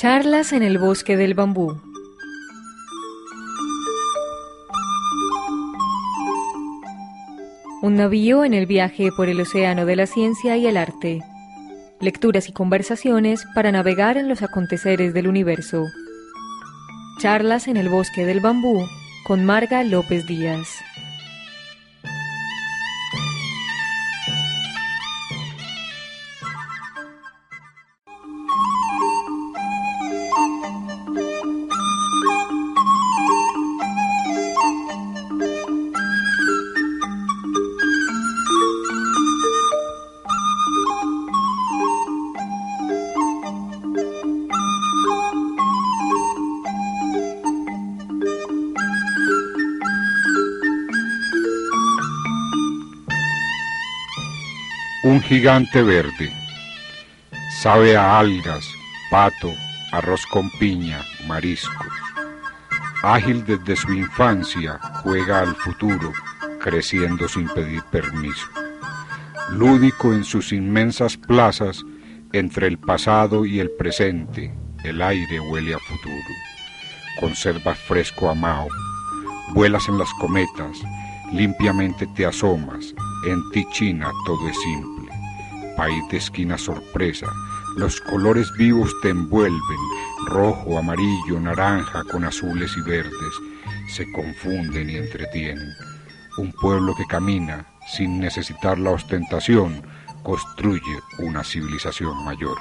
Charlas en el bosque del bambú. Un navío en el viaje por el océano de la ciencia y el arte. Lecturas y conversaciones para navegar en los aconteceres del universo. Charlas en el bosque del bambú con Marga López Díaz. Gigante verde. Sabe a algas, pato, arroz con piña, mariscos. Ágil desde su infancia, juega al futuro, creciendo sin pedir permiso. Lúdico en sus inmensas plazas, entre el pasado y el presente, el aire huele a futuro. Conservas fresco a Mao, vuelas en las cometas, limpiamente te asomas, en ti China todo es simple, país de esquina sorpresa, los colores vivos te envuelven, rojo, amarillo, naranja, con azules y verdes, se confunden y entretienen. Un pueblo que camina sin necesitar la ostentación, construye una civilización mayor.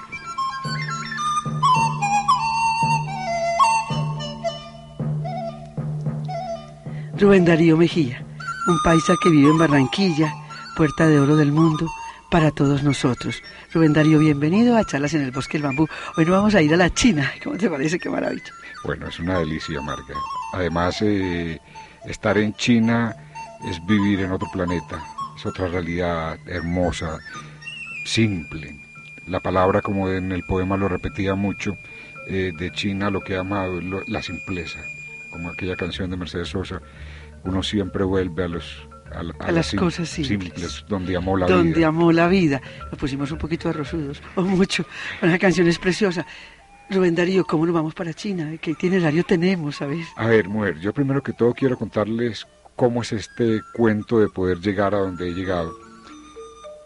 Rubén Darío Mejía, un paisa que vive en Barranquilla, puerta de oro del mundo para todos nosotros. Rubén Darío, bienvenido a Charlas en el Bosque del Bambú. Hoy nos vamos a ir a la China. ¿Cómo te parece? Qué maravilla. Bueno, es una delicia, Marga. Además, eh, estar en China es vivir en otro planeta. Es otra realidad hermosa, simple. La palabra, como en el poema lo repetía mucho, eh, de China lo que ama lo, la simpleza. Como aquella canción de Mercedes Sosa, uno siempre vuelve a los a, a, a, las cosas simples, simples, donde amó la donde vida. Donde amó la vida. Nos pusimos un poquito arrozudos, o mucho. Una canción es preciosa. Rubén Darío, ¿cómo nos vamos para China? ¿Qué itinerario tenemos, sabes? A ver, mujer, yo primero que todo quiero contarles cómo es este cuento de poder llegar a donde he llegado.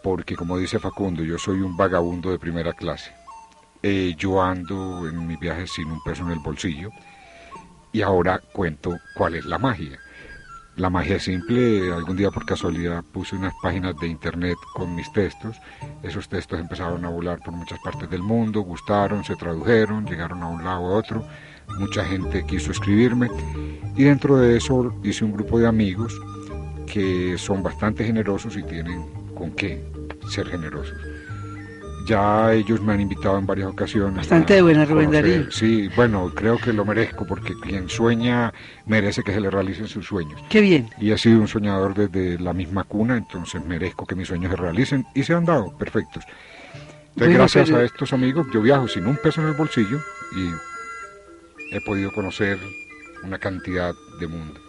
Porque como dice Facundo, yo soy un vagabundo de primera clase. Eh, yo ando en mi viaje sin un peso en el bolsillo. Y ahora cuento cuál es la magia. La magia simple, algún día por casualidad puse unas páginas de internet con mis textos. Esos textos empezaron a volar por muchas partes del mundo, gustaron, se tradujeron, llegaron a un lado a otro. Mucha gente quiso escribirme y dentro de eso hice un grupo de amigos que son bastante generosos y tienen con qué ser generosos. Ya ellos me han invitado en varias ocasiones. Bastante buena, Rubén Darío. Sí, bueno, creo que lo merezco porque quien sueña merece que se le realicen sus sueños. Qué bien. Y he sido un soñador desde la misma cuna, entonces merezco que mis sueños se realicen y se han dado, perfectos. Entonces, bueno, gracias pero... a estos amigos, yo viajo sin un peso en el bolsillo y he podido conocer una cantidad de mundo.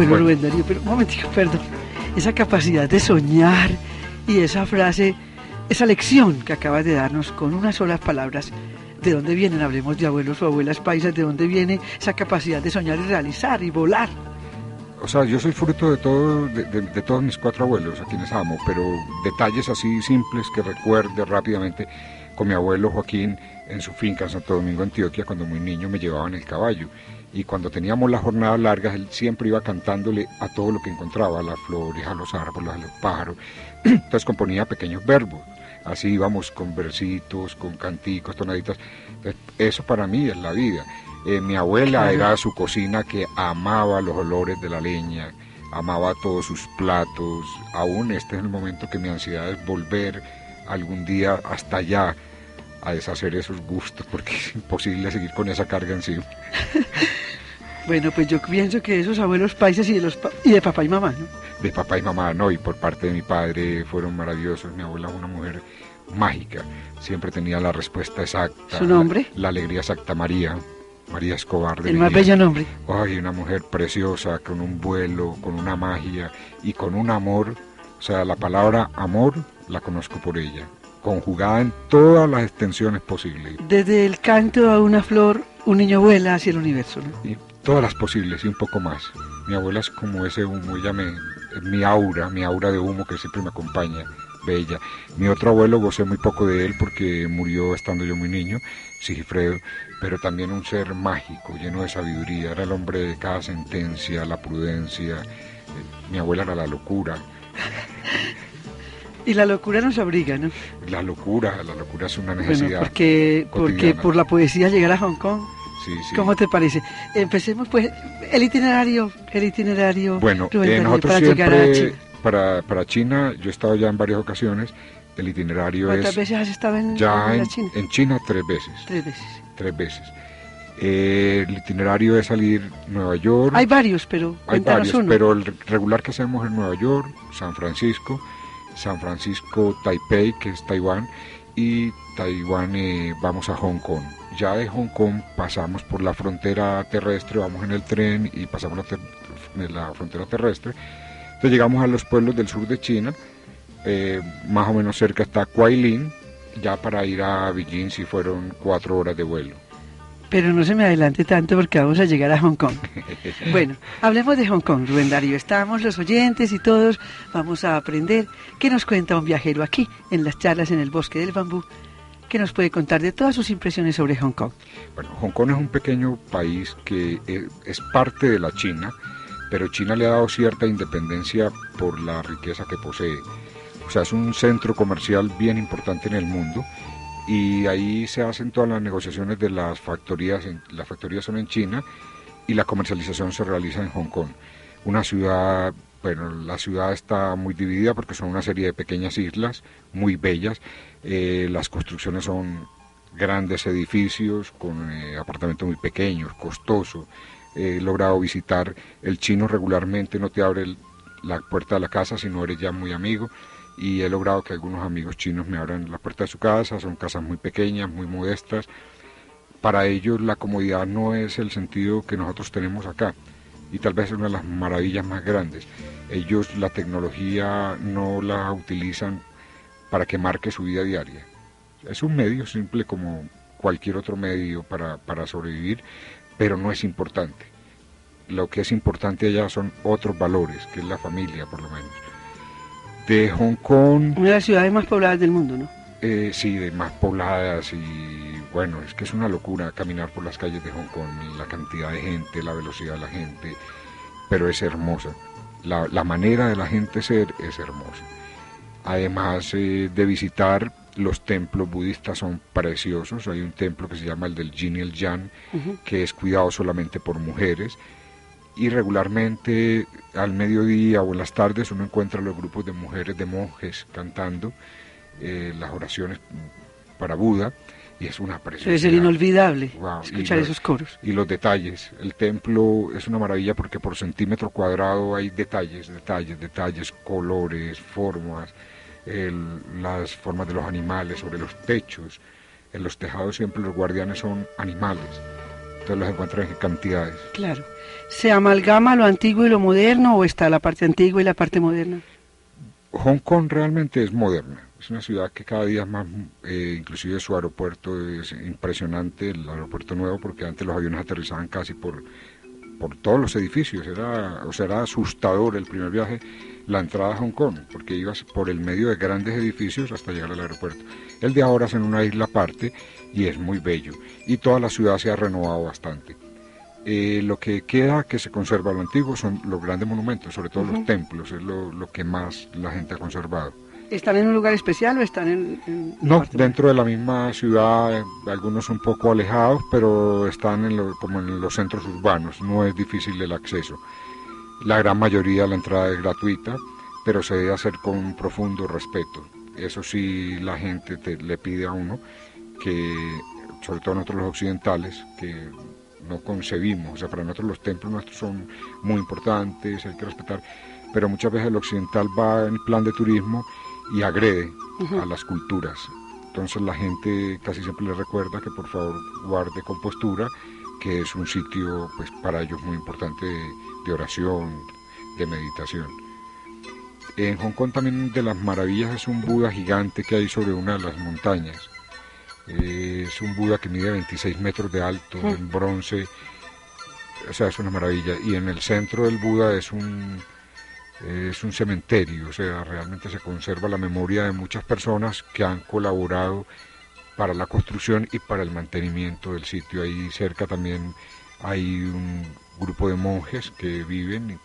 Bueno, bueno, Rubén Darío, pero un momentico, perdón. Esa capacidad de soñar y esa frase, esa lección que acabas de darnos con unas solas palabras, ¿de dónde vienen? Hablemos de abuelos o abuelas paisas, ¿de dónde viene esa capacidad de soñar y realizar y volar? O sea, yo soy fruto de, todo, de, de, de todos mis cuatro abuelos, a quienes amo, pero detalles así simples que recuerde rápidamente con mi abuelo Joaquín, en su finca en Santo Domingo, Antioquia, cuando muy niño me llevaban el caballo. Y cuando teníamos las jornadas largas, él siempre iba cantándole a todo lo que encontraba, a las flores, a los árboles, a los pájaros. Entonces componía pequeños verbos. Así íbamos con versitos, con canticos, tonaditas. eso para mí es la vida. Eh, mi abuela era su cocina que amaba los olores de la leña, amaba todos sus platos. Aún este es el momento que mi ansiedad es volver algún día hasta allá a deshacer esos gustos porque es imposible seguir con esa carga encima. bueno, pues yo pienso que esos abuelos países y de, los y de papá y mamá, ¿no? De papá y mamá, no, y por parte de mi padre fueron maravillosos. Mi abuela una mujer mágica, siempre tenía la respuesta exacta. ¿Su nombre? La, alegría exacta, María. María Escobar. el más bello nombre. Ay, una mujer preciosa, con un vuelo, con una magia y con un amor. O sea, la palabra amor la conozco por ella conjugada en todas las extensiones posibles. Desde el canto a una flor, un niño vuela hacia el universo. Y todas las posibles y un poco más. Mi abuela es como ese humo, ella me, mi aura, mi aura de humo que siempre me acompaña, bella. Mi otro abuelo gocé muy poco de él porque murió estando yo muy niño, Sigifredo, pero también un ser mágico, lleno de sabiduría, era el hombre de cada sentencia, la prudencia. Mi abuela era la locura. Y la locura nos abriga, ¿no? La locura, la locura es una necesidad. porque, porque por la poesía llegar a Hong Kong. Sí, sí. ¿Cómo te parece? Empecemos pues el itinerario, el itinerario. Bueno, eh, nosotros para siempre, llegar a China. Para, para China, yo he estado ya en varias ocasiones. El itinerario ¿Cuántas es. veces has estado en, ya en, China? En China tres veces. Tres veces. Tres veces. Eh, el itinerario es salir Nueva York. Hay varios, pero hay varios, pero el regular que hacemos en Nueva York, San Francisco, San Francisco, Taipei, que es Taiwán, y Taiwán eh, vamos a Hong Kong. Ya de Hong Kong pasamos por la frontera terrestre, vamos en el tren y pasamos la, frontera terrestre. Entonces llegamos a los pueblos del sur de China, eh, más o menos cerca está Kuailin, ya para ir a Beijing si fueron cuatro horas de vuelo. Pero no se me adelante tanto porque vamos a llegar a Hong Kong. Bueno, hablemos de Hong Kong, Rubén Darío. Estamos los oyentes y todos vamos a aprender qué nos cuenta un viajero aquí en las charlas en el bosque del bambú. ¿Qué nos puede contar de todas sus impresiones sobre Hong Kong? Bueno, Hong Kong es un pequeño país que eh, es parte de la China, pero China le ha dado cierta independencia por la riqueza que posee. O sea, es un centro comercial bien importante en el mundo y ahí se hacen todas las negociaciones de las factorías, las factorías son en China y la comercialización se realiza en Hong Kong. Una ciudad, bueno, la ciudad está muy dividida porque son una serie de pequeñas islas muy bellas, eh, las construcciones son grandes edificios con eh, apartamentos muy pequeños, costosos. he logrado visitar el chino regularmente, no te abre la puerta de la casa si no eres ya muy amigo y he logrado que algunos amigos chinos me abran la puerta de su casa, son casas muy pequeñas, muy modestas. Para ellos la comodidad no es el sentido que nosotros tenemos acá y tal vez es una de las maravillas más grandes. Ellos la tecnología no la utilizan para que marque su vida diaria. Es un medio simple como cualquier otro medio para, para sobrevivir, pero no es importante. Lo que es importante allá son otros valores, que es la familia por lo menos de Hong Kong. Una de las ciudades más pobladas del mundo, ¿no? Eh, sí, de más pobladas y bueno, es que es una locura caminar por las calles de Hong Kong, la cantidad de gente, la velocidad de la gente, pero es hermosa. La, la manera de la gente ser es hermosa. Además eh, de visitar los templos budistas son preciosos. Hay un templo que se llama el del Jin y el Yang, que es cuidado solamente por mujeres y regularmente al mediodía o en las tardes uno encuentra los grupos de mujeres, de monjes cantando eh, las oraciones para Buda y es una preciosidad. Debe ser inolvidable escuchar esos coros. Y los detalles. El templo es una maravilla porque por centímetro cuadrado hay detalles, detalles, detalles, colores, formas, las formas de los animales sobre los techos. En los tejados siempre los guardianes son animales entonces los encuentran en cantidades. Claro. ¿Se amalgama lo antiguo y lo moderno o está la parte antigua y la parte moderna? Hong Kong realmente es moderna. Es una ciudad que cada día más, eh, inclusive su aeropuerto es impresionante, el aeropuerto nuevo, porque antes los aviones aterrizaban casi por por todos los edificios. Era, o sea, era asustador el primer viaje, la entrada a Hong Kong, porque ibas por el medio de grandes edificios hasta llegar al aeropuerto. El de ahora es en una isla aparte y es muy bello. Y toda la ciudad se ha renovado bastante. Eh, lo que queda que se conserva lo antiguo son los grandes monumentos, sobre todo los templos, es lo, lo que más la gente ha conservado. ¿Están en un lugar especial o están en...? no, dentro de la misma ciudad, eh, algunos un poco alejados, pero están en como en los centros urbanos, no es difícil el acceso. La gran mayoría la entrada es gratuita, pero se debe hacer con un profundo respeto. Eso sí, la gente le pide a uno que, sobre todo nosotros los occidentales, que no concebimos, o sea, para nosotros los templos nuestros son muy importantes, hay que respetar, pero muchas veces el occidental va en plan de turismo y agrede a las culturas. Entonces la gente casi siempre le recuerda que por favor guarde compostura, que es un sitio pues para ellos muy importante de, oración, de meditación. En Hong Kong también de las maravillas es un Buda gigante que hay sobre una de las montañas. Es un Buda que mide 26 metros de alto, en bronce. O sea, es una maravilla. Y en el centro del Buda es un, es un cementerio, o sea, realmente se conserva la memoria de muchas personas que han colaborado para la construcción y para el mantenimiento del sitio. Ahí cerca también hay un grupo de monjes que viven y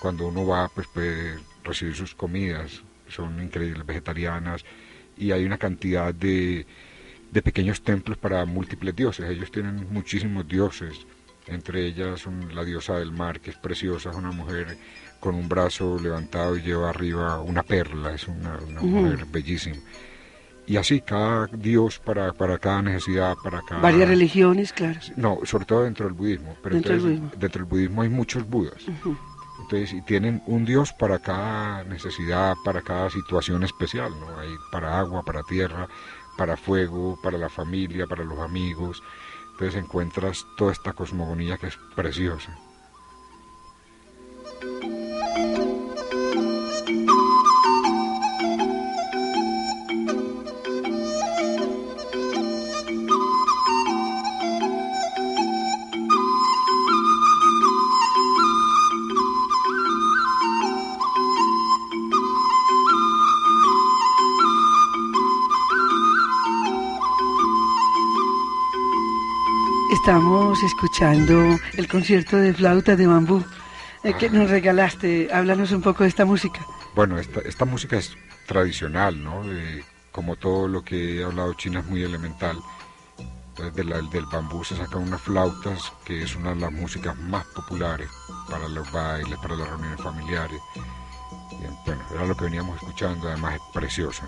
cuando uno va pues puede recibir sus comidas, son increíbles, vegetarianas y hay una cantidad de, de pequeños templos para múltiples dioses. Ellos tienen muchísimos dioses, entre ellas la diosa del mar, que es preciosa, es una mujer con un brazo levantado y lleva arriba una perla, es una, mujer bellísima. Y así, cada dios para, para cada necesidad, para cada... Varias religiones, claro. No, sobre todo dentro del budismo. Pero dentro, del, budismo. dentro del budismo hay muchos budas. Entonces, y tienen un dios para cada necesidad, para cada situación especial, ¿no? Hay para agua, para tierra, para fuego, para la familia, para los amigos. Entonces encuentras toda esta cosmogonía que es preciosa. Estamos escuchando el concierto de flauta de bambú eh, que nos regalaste. Háblanos un poco de esta música. Bueno, esta, esta música es tradicional, ¿no? como todo lo que he hablado, China es muy elemental. Entonces, del bambú se sacan unas flautas, que es una de las músicas más populares para los bailes, para las reuniones familiares. bueno, era lo que veníamos escuchando, además es preciosa.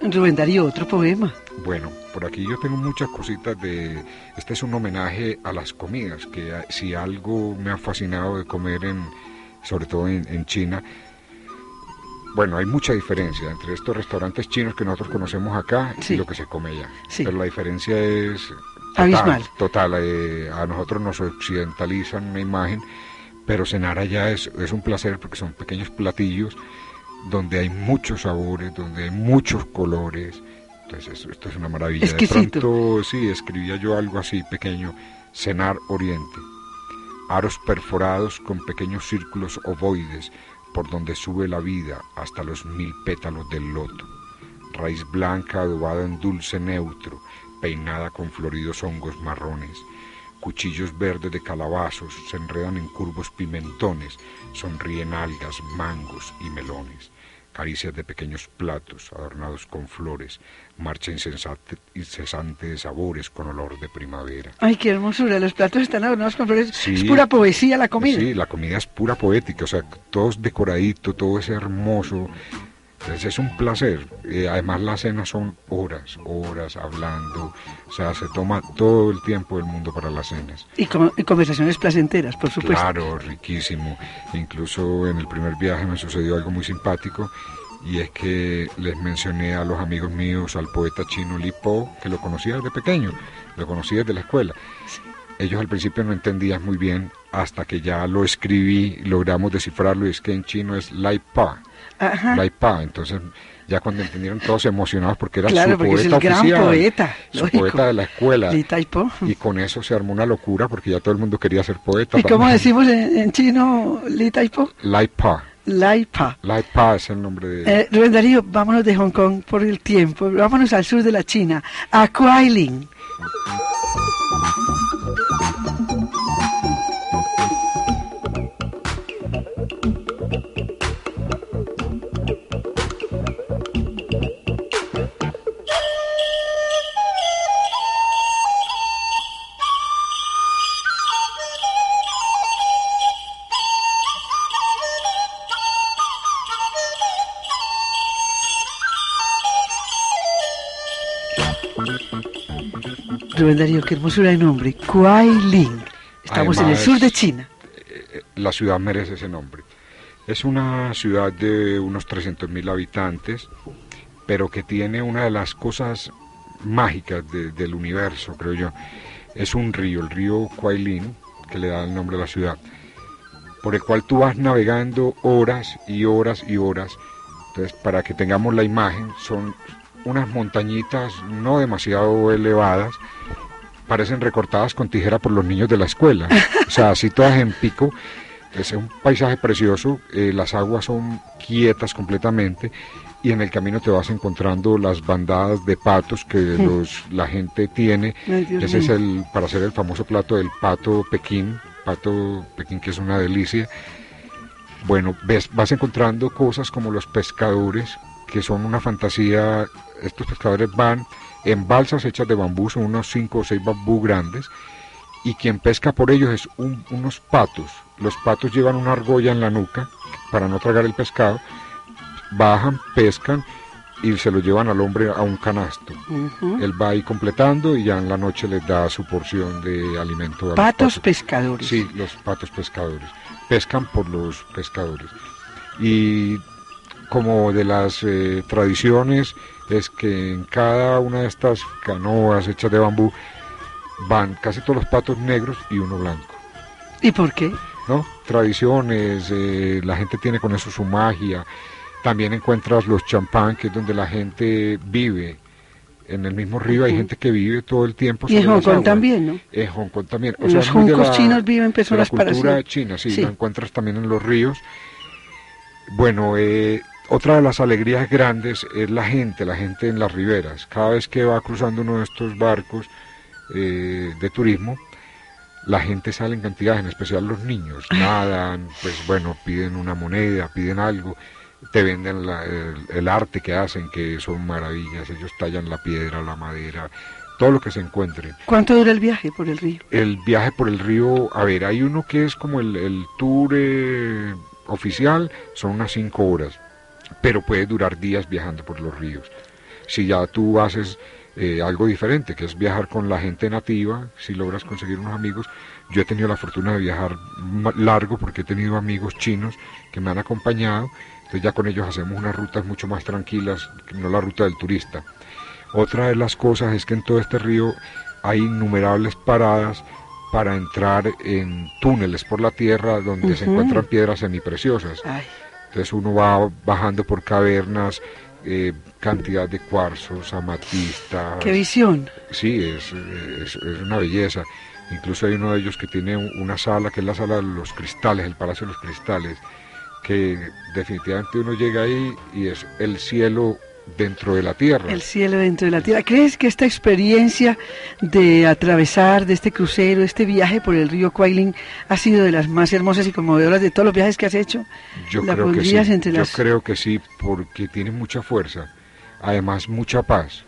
Rubén Darío, otro poema. Bueno, por aquí yo tengo muchas cositas de... Este es un homenaje a las comidas, que si algo me ha fascinado de comer, en, sobre todo en, China, bueno, hay mucha diferencia entre estos restaurantes chinos que nosotros conocemos acá y lo que se come allá. Pero la diferencia es total. Total, eh, a nosotros nos occidentalizan una imagen, pero cenar allá es, es un placer porque son pequeños platillos donde hay muchos sabores, donde hay muchos colores. Entonces, esto es una maravilla. De pronto, sí, escribía yo algo así pequeño, cenar oriente. Aros perforados con pequeños círculos ovoides por donde sube la vida hasta los mil pétalos del loto. Raíz blanca adobada en dulce neutro, peinada con floridos hongos marrones Cuchillos verdes de calabazos se enredan en curvos pimentones, sonríen algas, mangos y melones. Caricias de pequeños platos adornados con flores, marcha incesante, de sabores con olor de primavera. Ay, qué hermosura, los platos están adornados con flores. es pura poesía la comida. Sí, la comida es pura poética, o sea, todo es decoradito, todo es hermoso. Entonces es un placer. Eh, además las cenas son horas, horas hablando. O sea, se toma todo el tiempo del mundo para las cenas. Y, conversaciones placenteras, por supuesto. Claro, riquísimo. Incluso en el primer viaje me sucedió algo muy simpático y es que les mencioné a los amigos míos al poeta chino Li Po, que lo conocía desde pequeño, lo conocía desde la escuela. Ellos al principio no entendían muy bien hasta que ya lo escribí, logramos descifrarlo y es que en chino es Lai Pa Ajá. Entonces Ya cuando entendieron todos emocionados porque era claro, su porque poeta es el gran oficial, poeta, su lógico. poeta de la escuela. Y con eso se armó una locura porque ya todo el mundo quería ser poeta. ¿Y cómo decimos en, en chino Li Taipo? Lai Pa. Lai Pa. Lai Pa es el nombre de... Eh, Rubén Darío, vámonos de Hong Kong por el tiempo, vámonos al sur de la China, a Kuailin. Rubén Darío, qué hermosura de nombre, Kuailin. Estamos en el sur de China. eh, la ciudad merece ese nombre. Es una ciudad de unos 300.000 habitantes, pero que tiene una de las cosas mágicas de- del universo, creo yo. Es un río, el río Kuailin, que le da el nombre a la ciudad, por el cual tú vas navegando horas y horas y horas. Entonces, para que tengamos la imagen, son unas montañitas no demasiado elevadas, parecen recortadas con tijera por los niños de la escuela. O sea, así todas en pico. Es un paisaje precioso, eh, las aguas son quietas completamente y en el camino te vas encontrando las bandadas de patos que los, la gente tiene. Ay, Ese es el, para hacer el famoso plato del pato Pekín, pato Pekín que es una delicia. Bueno, ves, vas encontrando cosas como los pescadores, que son una fantasía. Estos pescadores van en balsas hechas de bambú, son unos 5 o 6 bambú grandes, y quien pesca por ellos es un- unos patos. Los patos llevan una argolla en la nuca para no tragar el pescado, bajan, pescan y se lo llevan al hombre a un canasto. Él va ahí completando y ya en la noche les da su porción de alimento. a los Patos pescadores. Sí, los patos pescadores. Pescan por los pescadores. Y como de las eh, tradiciones es que en cada una de estas canoas hechas de bambú van casi todos los patos negros y uno blanco. ¿Y por qué? ¿no? Tradiciones, eh, la gente tiene con eso su magia. También encuentras los champán, que es donde la gente vive. En el mismo río hay gente que vive todo el tiempo. Y en Hong Kong también, ¿no? En Hong Kong también. En los juncos la- chinos viven la personas para cultura sí. china, sí, Sí. lo encuentras también en los ríos. Bueno, eh, otra de las alegrías grandes es la gente, la gente en las riberas. Cada vez que va cruzando uno de estos barcos eh, de turismo, la gente sale en cantidad, en especial los niños. Nadan, pues bueno, piden una moneda, piden algo, te venden la- el, el arte que hacen, que son maravillas. Ellos tallan la piedra, la madera, todo lo que se encuentre. ¿Cuánto dura el viaje por el río? El viaje por el río, a ver, hay uno que es como el, el tour eh, oficial, son unas cinco horas, pero puede durar días viajando por los ríos. Si ya tú haces eh, algo diferente, que es viajar con la gente nativa, si logras conseguir unos amigos, yo he tenido la fortuna de viajar largo porque he tenido amigos chinos que me han acompañado, entonces ya con ellos hacemos unas rutas mucho más tranquilas, no la ruta del turista. Otra de las cosas es que en todo este río hay innumerables paradas para entrar en túneles por la tierra donde se encuentran piedras semipreciosas. Ay, Entonces uno va bajando por cavernas, eh, cantidad de cuarzos, amatistas. qué visión. Sí, es, es- es una belleza. Incluso hay uno de ellos que tiene un- una sala, que es la sala de los cristales, el Palacio de los Cristales, que definitivamente uno llega ahí y es el cielo dentro de la tierra. El cielo dentro de la tierra. ¿Crees que esta experiencia de atravesar, de este crucero, este viaje por el río Kuailin ha sido de las más hermosas y conmovedoras de todos los viajes que has hecho? Yo ¿La creo que sí. Yo creo que sí, porque tiene mucha fuerza, además mucha paz.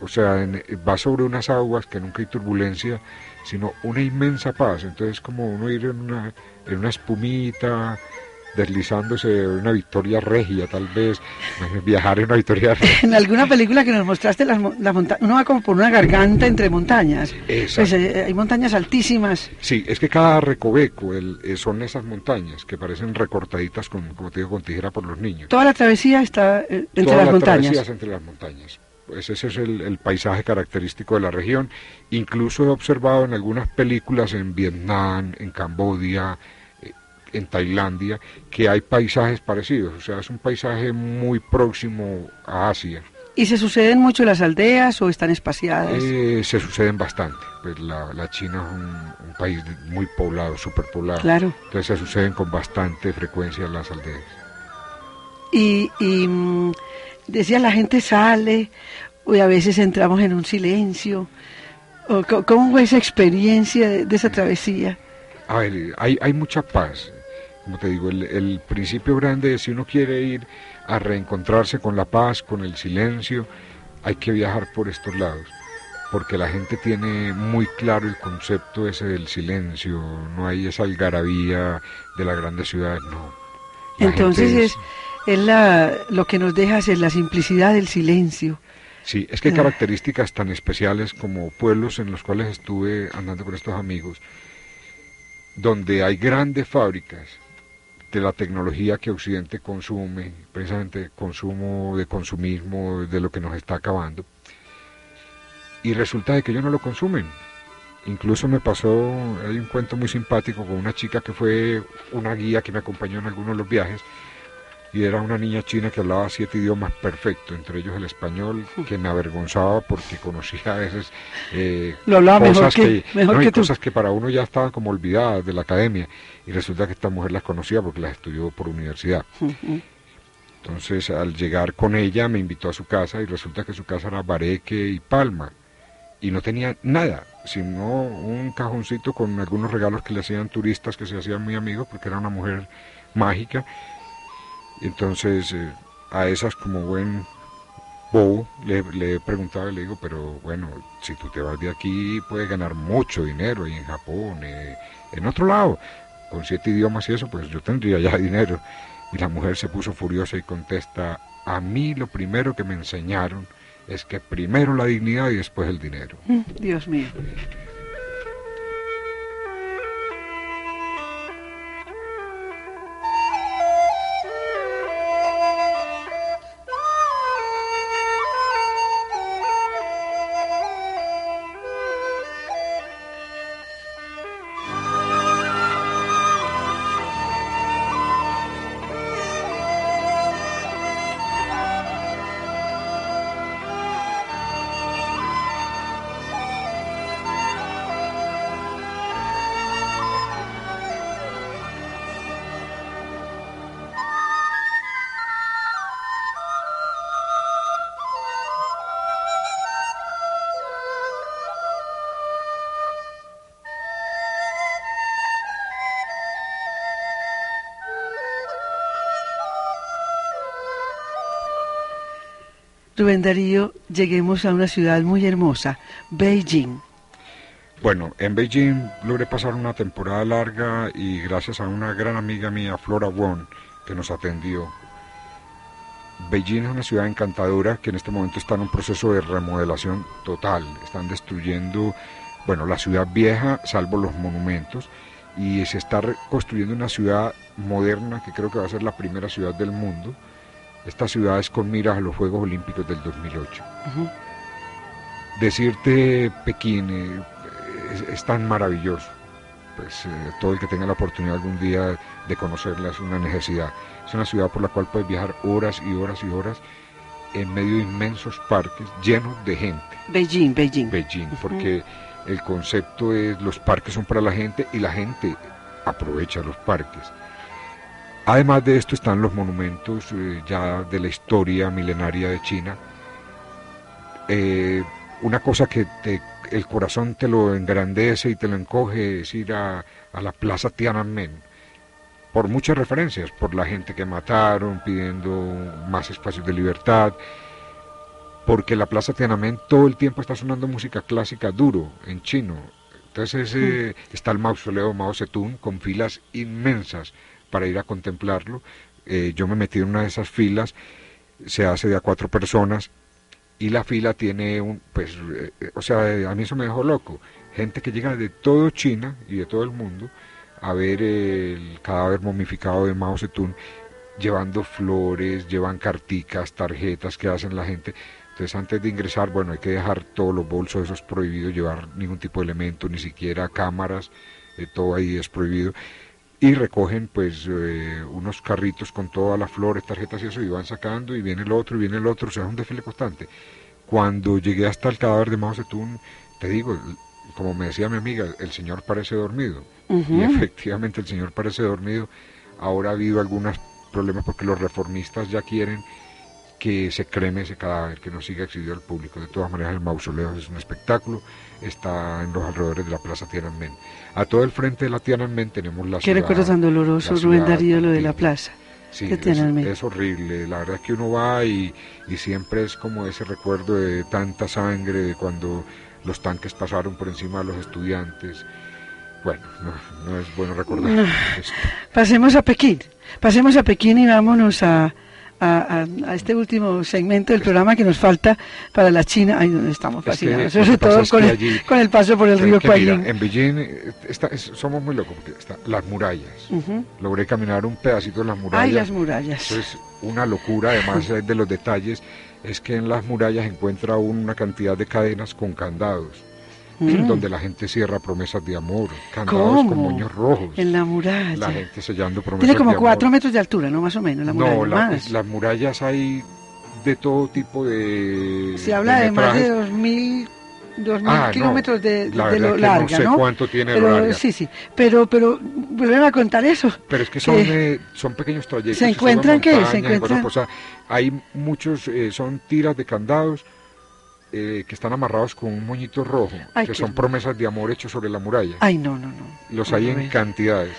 O sea, en- va sobre unas aguas que nunca hay turbulencia, sino una inmensa paz. Entonces, como uno ir en una, en una espumita, deslizándose una victoria regia, tal vez, viajar en una victoria regia. En alguna película que nos mostraste, las, la monta- uno va como por una garganta entre montañas. Exacto. Pues, eh, hay montañas altísimas. Sí, es que cada recoveco el- eh, son esas montañas que parecen recortaditas con, como te digo, con tijera por los niños. Toda la travesía está eh, entre Toda las la montañas. travesía es entre las montañas. Pues ese es el, el paisaje característico de la región. Incluso he observado en algunas películas en Vietnam, en Camboya, eh, en Tailandia, que hay paisajes parecidos, o sea, es un paisaje muy próximo a Asia. ¿Y se suceden mucho las aldeas o están espaciadas? Eh, se suceden bastante. Pues la, China es un, país muy poblado, súper poblado. Claro. Entonces se suceden con bastante frecuencia las aldeas. Y, mm, decía, la gente sale, y a veces entramos en un silencio. ¿Cómo fue esa experiencia de, esa travesía? A ver, hay, hay mucha paz. Como te digo, el, el principio grande es si uno quiere ir a reencontrarse con la paz, con el silencio, hay que viajar por estos lados, porque la gente tiene muy claro el concepto ese del silencio, no hay esa algarabía de la grande ciudad, no. Entonces es, la, lo que nos deja es la simplicidad del silencio. Sí, es que hay ah. características tan especiales como pueblos en los cuales estuve andando con estos amigos, donde hay grandes fábricas, de la tecnología que Occidente consume, precisamente consumo de consumismo, de lo que nos está acabando, y resulta de que ellos no lo consumen. Incluso me pasó, hay un cuento muy simpático con una chica que fue una guía que me acompañó en algunos de los viajes, y era una niña china que hablaba siete idiomas perfecto, entre ellos el español, que me avergonzaba porque conocía a veces eh, Lo cosas que, cosas que para uno ya estaban como olvidadas de la academia. Y resulta que esta mujer las conocía porque las estudió por universidad. Entonces al llegar con ella me invitó a su casa y resulta que su casa era Bareque y Palma. Y no tenía nada, sino un cajoncito con algunos regalos que le hacían turistas que se hacían muy amigos porque era una mujer mágica entonces, eh, a esas como buen bobo, le, le preguntaba y le digo, pero bueno, si tú te vas de aquí puedes ganar mucho dinero ahí en Japón, eh, en otro lado, con siete idiomas y eso, pues yo tendría ya dinero. Y la mujer se puso furiosa y contesta, a mí lo primero que me enseñaron es que primero la dignidad y después el dinero. Mm, Dios mío. Rubén Darío, lleguemos a una ciudad muy hermosa, Beijing. Bueno, en Beijing logré pasar una temporada larga y gracias a una gran amiga mía, Flora Wong, que nos atendió. Beijing es una ciudad encantadora que en este momento está en un proceso de remodelación total. Están destruyendo, bueno, la ciudad vieja, salvo los monumentos, y se está construyendo una ciudad moderna que creo que va a ser la primera ciudad del mundo esta ciudad es con miras a los Juegos Olímpicos del 2008. Decirte Pekín eh, es, tan maravilloso, pues eh, todo el que tenga la oportunidad algún día de conocerla es una necesidad. Es una ciudad por la cual puedes viajar horas y horas y horas en medio de inmensos parques llenos de gente. Beijing, Beijing. Beijing, porque el concepto es los parques son para la gente y la gente aprovecha los parques. Además de esto están los monumentos eh, ya de la historia milenaria de China. Eh, una cosa que el corazón te lo engrandece y te lo encoge es ir a, la plaza Tiananmen, por muchas referencias, por la gente que mataron, pidiendo más espacios de libertad, porque la plaza Tiananmen todo el tiempo está sonando música clásica duro en chino. Entonces eh, mm. está el mausoleo Mao Zedong con filas inmensas para ir a contemplarlo. Eh, yo me metí en una de esas filas, se hace de a cuatro personas y la fila tiene un, pues, eh, o sea, a mí eso me dejó loco. Gente que llega de todo China y de todo el mundo a ver el cadáver momificado de Mao Zedong, llevando flores, llevan carticas, tarjetas que hacen la gente. Entonces antes de ingresar, bueno, hay que dejar todos los bolsos, eso es prohibido, llevar ningún tipo de elemento, ni siquiera cámaras, eh, todo ahí es prohibido y recogen pues eh, unos carritos con todas las flores, tarjetas y eso, y van sacando, y viene el otro, y viene el otro, o sea, es un desfile constante. Cuando llegué hasta el cadáver de Mao Zedong, te digo, como me decía mi amiga, el señor parece dormido. Y efectivamente el señor parece dormido. Ahora ha habido algunos problemas porque los reformistas ya quieren que se creme ese cadáver, que no siga exhibido al público. De todas maneras, el mausoleo es un espectáculo, está en los alrededores de la Plaza Tiananmen. A todo el frente de la Tiananmen tenemos la Qué recuerdo tan doloroso, Rubén Darío, lo de la plaza. Sí, es, horrible. La verdad es que uno va y, y siempre es como ese recuerdo de tanta sangre, de cuando los tanques pasaron por encima de los estudiantes. Bueno, no, es bueno recordar. Pasemos a Pekín. Pasemos a Pekín y vámonos a, a, este último segmento del programa que nos falta para la China. Ahí donde estamos sobre todo con, el, paso por el río Kuailin. En Beijing eh, somos muy locos porque están las murallas. Logré caminar un pedacito de las murallas. Ay, las murallas. Eso es una locura, además de los detalles, es que en las murallas encuentra una cantidad de cadenas con candados. Mm. donde la gente cierra promesas de amor, candados con moños rojos. En la muralla. La gente sellando promesas Tiene como cuatro metros de altura, ¿no? Más o menos, la muralla. No, las murallas hay de todo tipo de. Se habla de, más de dos mil dos mil ah, kilómetros de, de, lo larga, no sé cuánto tiene pero, larga. Sí, sí, pero, pero vuelven a contar eso. Pero es que son, eh, son pequeños trayectos. ¿Se encuentran qué? ¿Se encuentran? hay muchos, eh, son tiras de candados eh, que están amarrados con un moñito rojo, que son promesas de amor hechos sobre la muralla. Ay, no, no, no. Los hay en cantidades.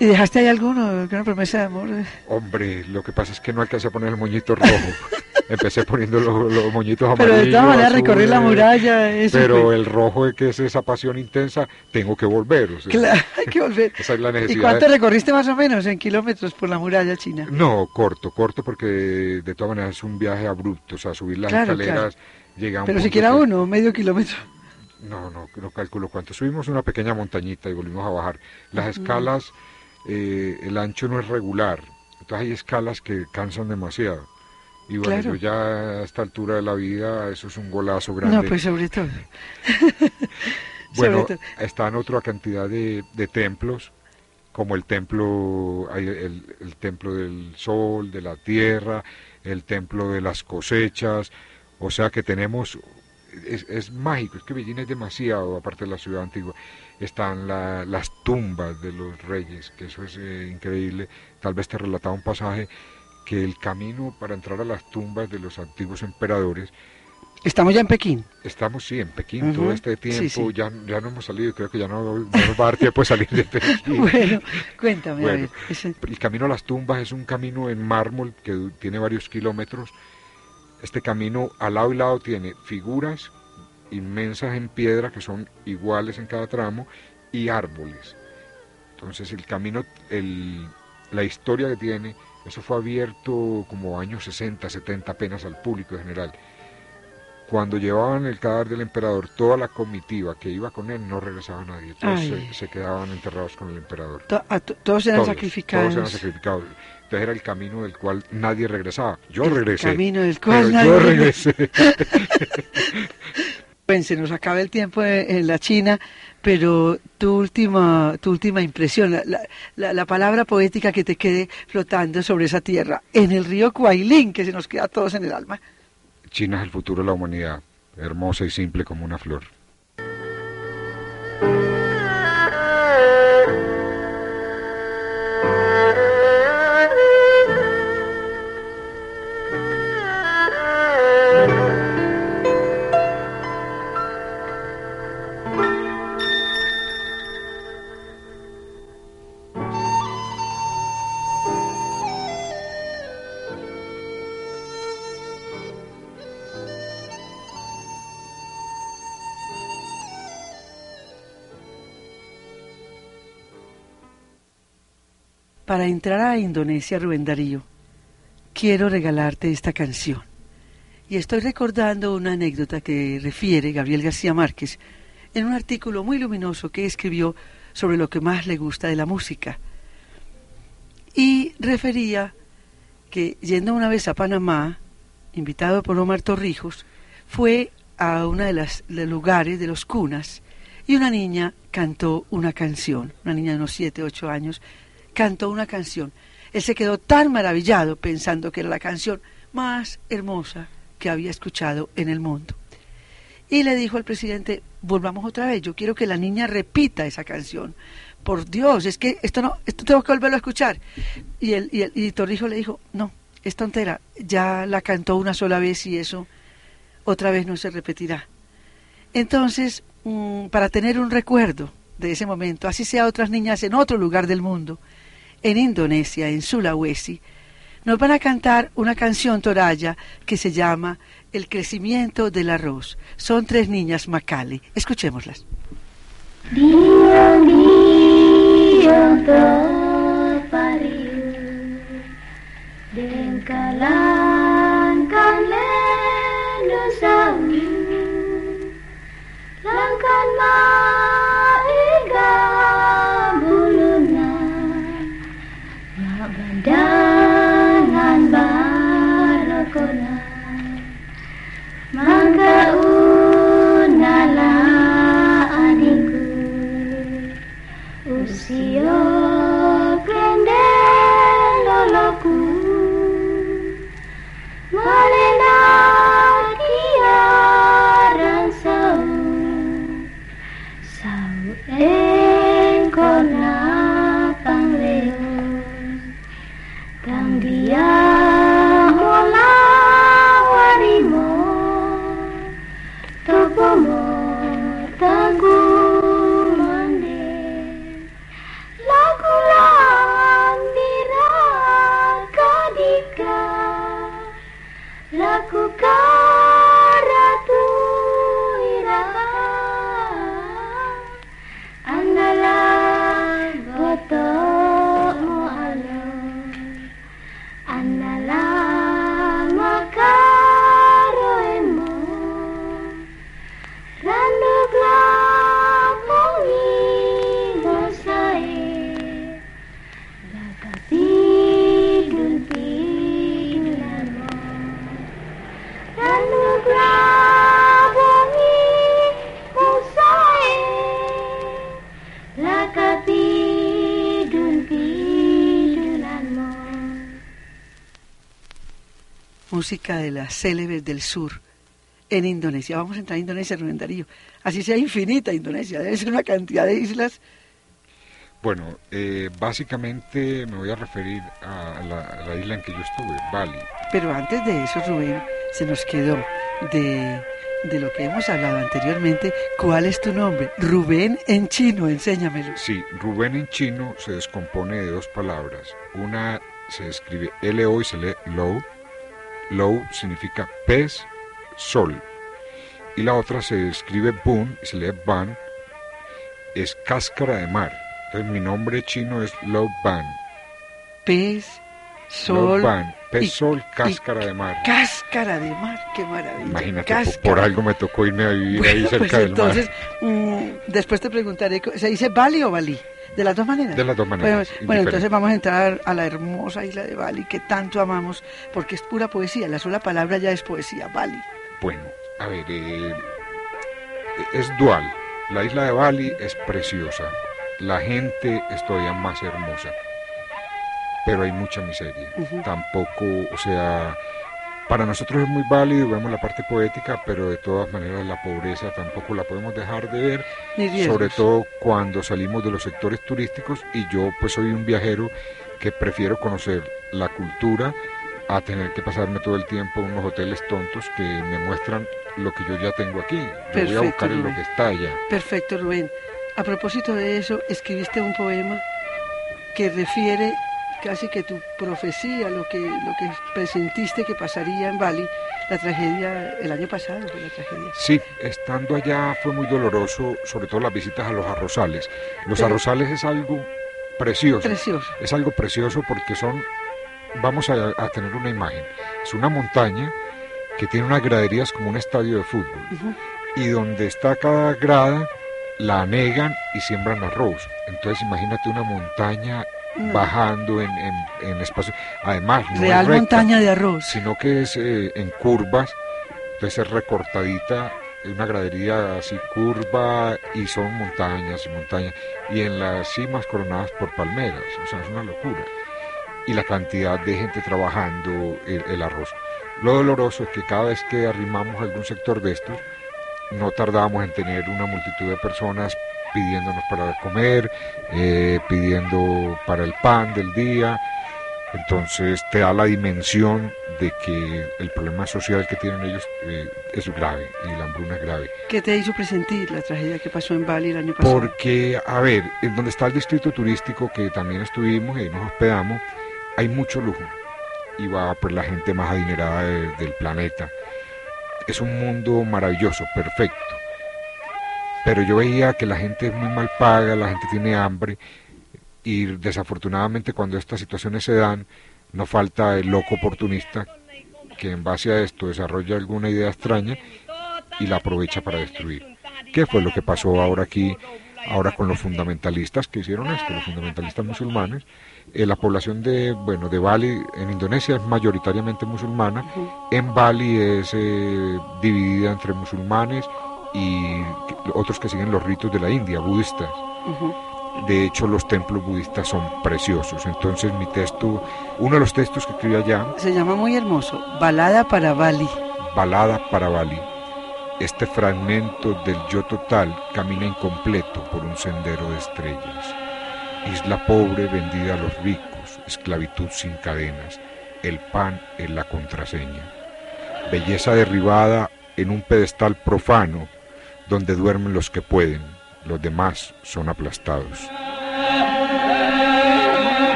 ¿Y dejaste ahí alguno? ¿Una promesa de amor? Hombre, lo que pasa es que no alcancé a poner el moñito rojo. Empecé poniendo los, moñitos amarillos. Pero de todas maneras recorrí la muralla. Eso pero el rojo, que es esa pasión intensa, tengo que volver. claro, hay que volver. esa es la necesidad. ¿Y cuánto recorriste más o menos en kilómetros por la muralla china? No, corto, corto, porque de todas maneras es un viaje abrupto. O sea, subir las escaleras pero siquiera uno, medio kilómetro. No, no, no calculo cuánto. Subimos una pequeña montañita y volvimos a bajar. Las escalas, eh, el ancho no es regular. Entonces hay escalas que cansan demasiado. Y bueno, yo ya a esta altura de la vida, eso es un golazo grande. No, pues sobre todo. bueno, están otra cantidad de, templos, como el templo, el, el templo del sol, de la tierra, el templo de las cosechas, o sea que tenemos, es, mágico, es que Beijing es demasiado, aparte de la ciudad antigua. Están las tumbas de los reyes, que eso es eh, increíble. Tal vez te relataba un pasaje que el camino para entrar a las tumbas de los antiguos emperadores Estamos ya en Pekín. Estamos, sí, en Pekín todo este tiempo. Ya, ya no hemos salido, creo que ya no, nos va a dar tiempo de salir de Pekín. bueno, cuéntame. El camino a las tumbas es un camino en mármol que tiene varios kilómetros este camino al lado y lado tiene figuras inmensas en piedra que son iguales en cada tramo y árboles. Entonces el camino, el, la historia que tiene, eso fue abierto como años 60, 70 apenas al público en general. Cuando llevaban el cadáver del emperador, toda la comitiva que iba con él no regresaba nadie, todos se, quedaban enterrados con el emperador. todos eran sacrificados. Todos eran sacrificados. Entonces era el camino del cual nadie regresaba. Yo regresé. El camino del cual nadie yo regresé. se nos acaba el tiempo en la China, pero tu última, tu última impresión, la, la, palabra poética que te quede flotando sobre esa tierra, en el río Kuailin, que se nos queda a todos en el alma. China es el futuro de la humanidad, hermosa y simple como una flor. Entrar a Indonesia, Rubén Darío, quiero regalarte esta canción. Y estoy recordando una anécdota que refiere Gabriel García Márquez en un artículo muy luminoso que escribió sobre lo que más le gusta de la música. Y refería que yendo una vez a Panamá, invitado por Omar Torrijos, fue a uno de los lugares de los cunas y una niña cantó una canción, una niña de unos 7, 8 años, cantó una canción. Él se quedó tan maravillado pensando que era la canción más hermosa que había escuchado en el mundo. Y le dijo al presidente, volvamos otra vez, yo quiero que la niña repita esa canción. Por Dios, es que esto no, esto tengo que volverlo a escuchar. Y el, y, el, y Torrijos le dijo, no, es tontera, ya la cantó una sola vez y eso otra vez no se repetirá. Entonces, mm, para tener un recuerdo de ese momento, así sea otras niñas en otro lugar del mundo, en Indonesia, en Sulawesi, nos van a cantar una canción toraya que se llama El crecimiento del arroz. Son tres niñas Macali. Escuchémoslas. Música de las célebres del sur en Indonesia. Vamos a entrar a Indonesia, Rubén Darío. Así sea infinita Indonesia, debe ser una cantidad de islas. Bueno, eh, básicamente me voy a referir a la, a la, isla en que yo estuve, Bali. Pero antes de eso, Rubén, se nos quedó de, de lo que hemos hablado anteriormente. ¿Cuál es tu nombre? Rubén en chino, enséñamelo. Sí, Rubén en chino se descompone de dos palabras. Una se escribe L-O y se lee Low Low significa pez, sol. Y la otra se escribe Bun y se lee Ban, es cáscara de mar. Entonces mi nombre chino es Low Ban. Pez, sol. Ban, pez, y, sol, cáscara y, de mar. Cáscara de mar, qué maravilla. Imagínate, por, por, algo me tocó irme a vivir bueno, ahí cerca pues del entonces, mar. Mmm, después te preguntaré, ¿se dice Bali o Bali? ¿De las dos maneras? De las dos maneras. Bueno, bueno, entonces vamos a entrar a la hermosa isla de Bali que tanto amamos, porque es pura poesía. La sola palabra ya es poesía, Bali. Bueno, a ver, eh, es dual. La isla de Bali es preciosa. La gente es todavía más hermosa. Pero hay mucha miseria. Uh -huh. Tampoco, o sea, para nosotros es muy válido, vemos la parte poética, pero de todas maneras la pobreza tampoco la podemos dejar de ver, sobre todo cuando salimos de los sectores turísticos y yo pues soy un viajero que prefiero conocer la cultura a tener que pasarme todo el tiempo en unos hoteles tontos que me muestran lo que yo ya tengo aquí. Yo Perfecto, voy a buscar en Rubén. lo que está allá. Perfecto, Rubén. A propósito de eso, escribiste un poema que refiere casi que tu profecía, lo que, lo que presentiste que pasaría en Bali, la tragedia el año pasado, fue la tragedia. Sí, estando allá fue muy doloroso, sobre todo las visitas a los arrozales. Los Pero- arrozales es algo precioso. Precioso. Es algo precioso porque son, vamos a, a tener una imagen, es una montaña que tiene unas graderías como un estadio de fútbol Ujú. y donde está cada grada la anegan y siembran arroz. Entonces imagínate una montaña. Bajando en, en, en espacio. Además, no Real es recta, montaña de arroz. sino que es eh, en curvas, entonces es recortadita una gradería así curva y son montañas y montañas y en las cimas coronadas por palmeras, o sea, es una locura. Y la cantidad de gente trabajando el, arroz. Lo doloroso es que cada vez que arrimamos algún sector de estos, no tardamos en tener una multitud de personas pidiéndonos para comer, eh, pidiendo para el pan del día. Entonces te da la dimensión de que el problema social que tienen ellos eh, es grave y la hambruna es grave. ¿Qué te hizo presentir la tragedia que pasó en Bali el año pasado? Porque, a ver, en donde está el distrito turístico que también estuvimos y nos hospedamos, hay mucho lujo y va pues la gente más adinerada del planeta. Es un mundo maravilloso, perfecto. Pero yo veía que la gente es muy mal paga, la gente tiene hambre y desafortunadamente cuando estas situaciones se dan, no falta el loco oportunista que en base a esto desarrolla alguna idea extraña y la aprovecha para destruir. ¿Qué fue lo que pasó ahora aquí, ahora con los fundamentalistas que hicieron esto, los fundamentalistas musulmanes? Eh, la población de, bueno, de Bali en Indonesia es mayoritariamente musulmana, en Bali es eh, dividida entre musulmanes y otros que siguen los ritos de la India, budistas. De hecho, los templos budistas son preciosos. Entonces, mi texto, uno de los textos que escribí allá... Se llama muy hermoso, Balada para Bali. Balada para Bali. Este fragmento del yo total camina incompleto por un sendero de estrellas. Isla pobre vendida a los ricos, esclavitud sin cadenas, el pan es la contraseña. Belleza derribada en un pedestal profano donde duermen los que pueden los demás son aplastados.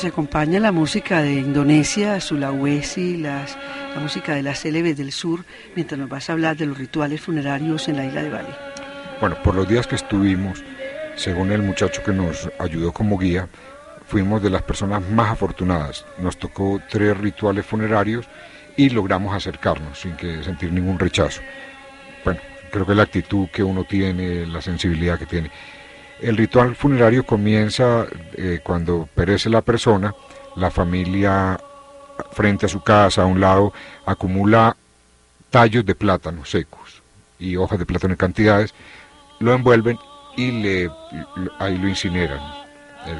Nos acompaña la música de Indonesia, Sulawesi, las, la música de las célebres del sur, mientras nos vas a hablar de los rituales funerarios en la isla de Bali. Bueno, por los días que estuvimos, según el muchacho que nos ayudó como guía, fuimos de las personas más afortunadas. Nos tocó tres rituales funerarios y logramos acercarnos sin que sentir ningún rechazo. Bueno, creo que la actitud que uno tiene, la sensibilidad que tiene. El ritual funerario comienza eh, cuando perece la persona, la familia frente a su casa, a un lado, acumula tallos de plátano secos y hojas de plátano en cantidades, lo envuelven y le, ahí lo incineran.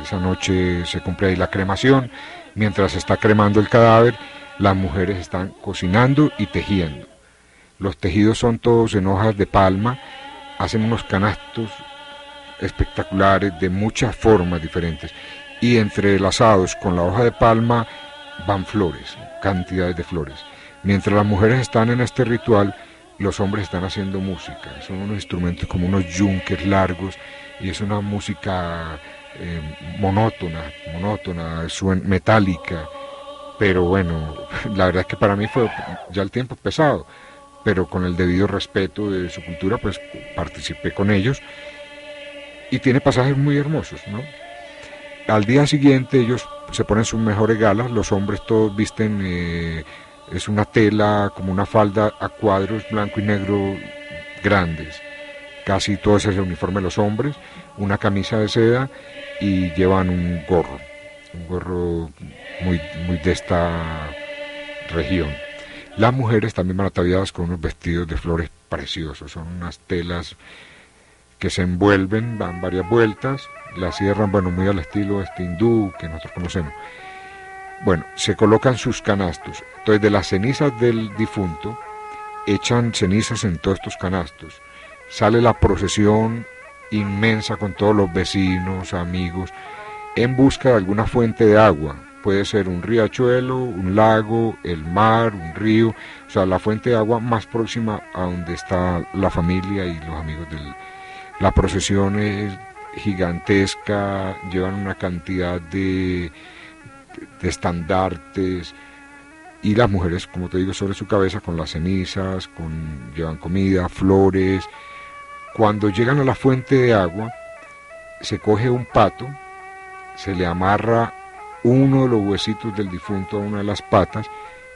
Esa noche se cumple ahí la cremación, mientras se está cremando el cadáver, las mujeres están cocinando y tejiendo. Los tejidos son todos en hojas de palma, hacen unos canastos espectaculares de muchas formas diferentes y entrelazados con la hoja de palma van flores, cantidades de flores. Mientras las mujeres están en este ritual, los hombres están haciendo música. Son unos instrumentos como unos yunques largos y es una música eh, monótona, monótona, metálica. Pero bueno, la verdad es que para mí fue ya el tiempo pesado, pero con el debido respeto de su cultura, pues participé con ellos y tiene pasajes muy hermosos, ¿no? Al día siguiente ellos se ponen sus mejores galas, los hombres todos visten, eh, es una tela como una falda a cuadros blanco y negro grandes, casi todo ese es el uniforme de los hombres, una camisa de seda y llevan un gorro, un gorro muy, muy de esta región. Las mujeres también van ataviadas con unos vestidos de flores preciosos, son unas telas que se envuelven, dan varias vueltas, la cierran, bueno, muy al estilo este hindú que nosotros conocemos. Bueno, se colocan sus canastos. Entonces, de las cenizas del difunto, echan cenizas en todos estos canastos. Sale la procesión inmensa con todos los vecinos, amigos, en busca de alguna fuente de agua. Puede ser un riachuelo, un lago, el mar, un río, o sea, la fuente de agua más próxima a donde está la familia y los amigos del, la procesión es gigantesca, llevan una cantidad de, estandartes y las mujeres, como te digo, sobre su cabeza con las cenizas, con, llevan comida, flores, Cuando llegan a la fuente de agua, se coge un pato, se le amarra uno de los huesitos del difunto a una de las patas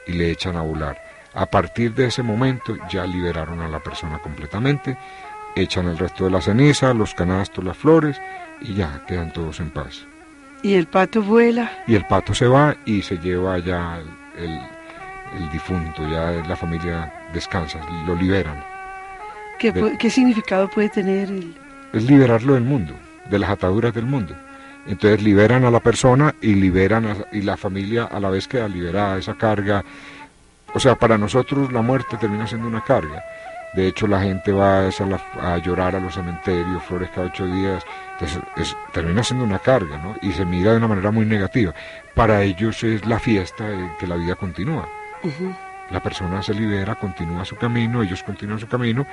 y le echan a volar. A partir de ese momento ya liberaron a la persona completamente, echan el resto de la ceniza, los canastos, las flores y ya quedan todos en paz. ¿Y el pato vuela? Y el pato se va y se lleva ya el, el difunto, ya la familia descansa, lo liberan. ¿Qué, significado puede tener? El... Es liberarlo del mundo, de las ataduras del mundo. Entonces liberan a la persona y liberan a, y la familia a la vez queda liberada esa carga. O sea, para nosotros la muerte termina siendo una carga. De hecho, la gente va a, a llorar a los cementerios, flores cada ocho días. Entonces, termina siendo una carga, ¿no? Y se mira de una manera muy negativa. Para ellos es la fiesta de que la vida continúa. La persona se libera, continúa su camino, ellos continúan su camino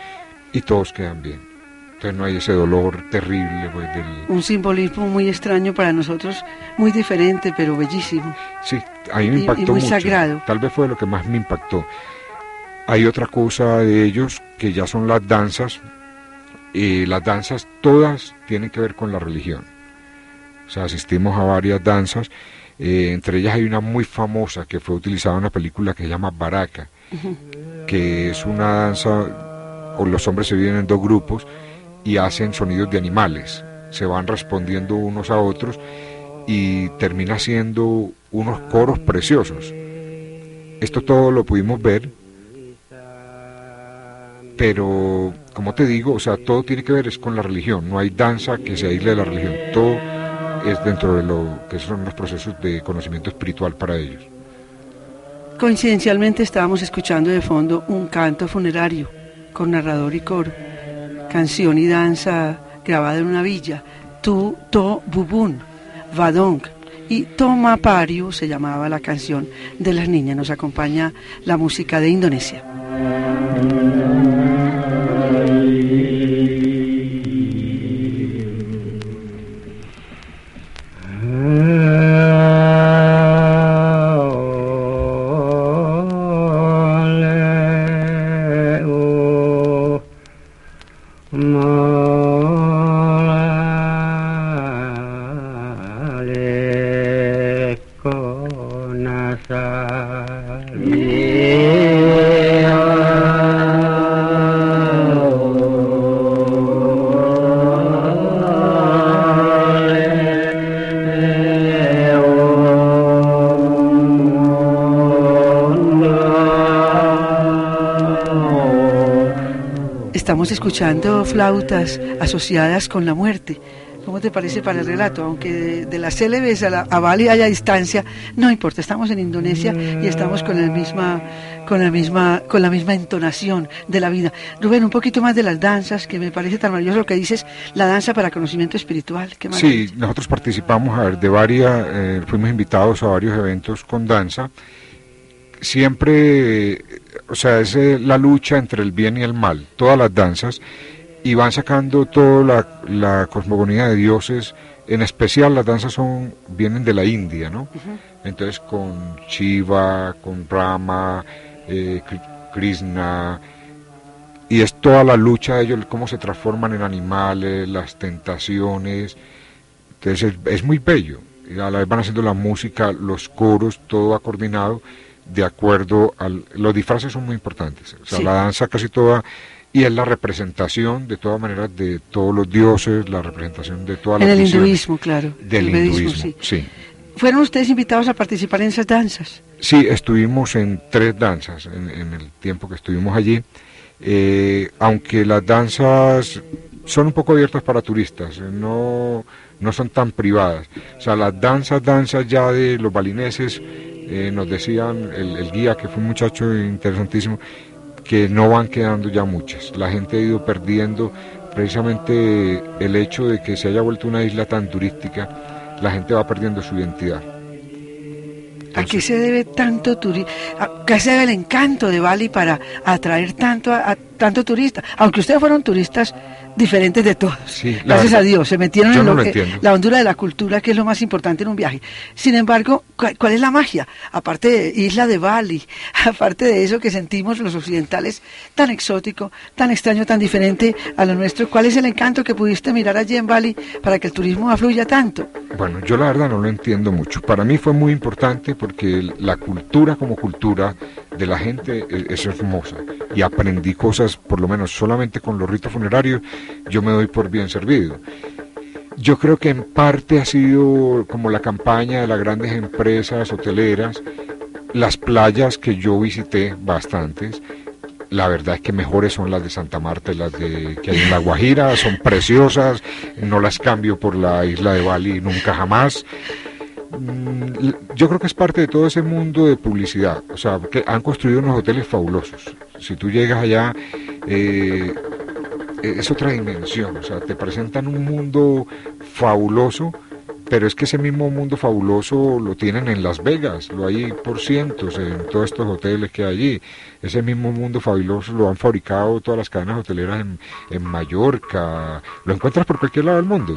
y todos quedan bien. Entonces no hay ese dolor terrible. Pues, Un simbolismo muy extraño para nosotros, muy diferente, pero bellísimo. Sí, a mí me impactó y, muy sagrado. Tal vez fue lo que más me impactó. Hay otra cosa de ellos que ya son las danzas. Y las danzas todas tienen que ver con la religión. O sea, asistimos a varias danzas. Eh, entre ellas hay una muy famosa que fue utilizada en una película que se llama Baraka, que es una danza o los hombres se dividen en dos grupos y hacen sonidos de animales, se van respondiendo unos a otros y termina siendo unos coros preciosos. Esto todo lo pudimos ver, pero como te digo, o sea, todo tiene que ver es con la religión, no hay danza que se aísle de la religión, todo es dentro de lo que son los procesos de conocimiento espiritual para ellos. Coincidencialmente estábamos escuchando de fondo un canto funerario con narrador y coro, canción y danza grabada en una villa, Tu To Bubun, Vadong, y Toma Pariu se llamaba la canción de las niñas. Nos acompaña la música de Indonesia. Flautas asociadas con la muerte. ¿Cómo te parece para el relato? Aunque de, las célebres a, la, a Bali haya distancia, no importa, estamos en Indonesia y estamos con, el misma, con, la misma, con la misma entonación de la vida. Rubén, un poquito más de las danzas, que me parece tan maravilloso lo que dices, la danza para conocimiento espiritual. sí, nosotros participamos a ver, de varias, eh, fuimos invitados a varios eventos con danza. Siempre o sea, es eh, la lucha entre el bien y el mal, todas las danzas, y van sacando toda la, cosmogonía de dioses, en especial las danzas son vienen de la India, ¿no? Entonces con Shiva, con Rama, eh, Krishna, y es toda la lucha de ellos, cómo se transforman en animales, las tentaciones, entonces es, es muy bello, y a la vez van haciendo la música, los coros, todo va coordinado, de acuerdo al... Los disfraces son muy importantes, o sea, la danza casi toda... Y es la representación, de todas maneras, de todos los dioses, la representación de todas las En el hinduismo, claro. Del hinduismo, sí. ¿Fueron ustedes invitados a participar en esas danzas? Sí, estuvimos en tres danzas en, el tiempo que estuvimos allí. Eh, aunque las danzas son un poco abiertas para turistas, no, no son tan privadas. O sea, las danzas, danzas ya de los balineses eh, nos decían el, guía, que fue un muchacho interesantísimo, que no van quedando ya muchas. La gente ha ido perdiendo precisamente el hecho de que se haya vuelto una isla tan turística, la gente va perdiendo su identidad. ¿A qué se debe tanto turismo? qué se debe el encanto de Bali para atraer tanto a, tanto turista? Aunque ustedes fueron turistas diferentes de todos. Sí, Gracias verdad, a Dios, se metieron en no lo que- la hondura de la cultura, que es lo más importante en un viaje. Sin embargo, ¿cuál, cuál es la magia? Aparte de Isla de Bali, aparte de eso que sentimos los occidentales tan exótico, tan extraño, tan diferente a lo nuestro, ¿cuál es el encanto que pudiste mirar allí en Bali para que el turismo afluya tanto? Bueno, yo la verdad no lo entiendo mucho. Para mí fue muy importante porque la cultura como cultura de la gente e- es hermosa y aprendí cosas, por lo menos solamente con los ritos funerarios, yo me doy por bien servido. Yo creo que en parte ha sido como la campaña de las grandes empresas hoteleras, las playas que yo visité bastantes, la verdad es que mejores son las de Santa Marta y las de, que hay en La Guajira, son preciosas, no las cambio por la isla de Bali nunca jamás. Mm, Yo creo que es parte de todo ese mundo de publicidad, o sea, que han construido unos hoteles fabulosos. Si tú llegas allá, eh, es otra dimensión, o sea, te presentan un mundo fabuloso, pero es que ese mismo mundo fabuloso lo tienen en Las Vegas, lo hay por cientos en todos estos hoteles que hay allí. Ese mismo mundo fabuloso lo han fabricado todas las cadenas hoteleras en, en Mallorca, lo encuentras por cualquier lado del mundo.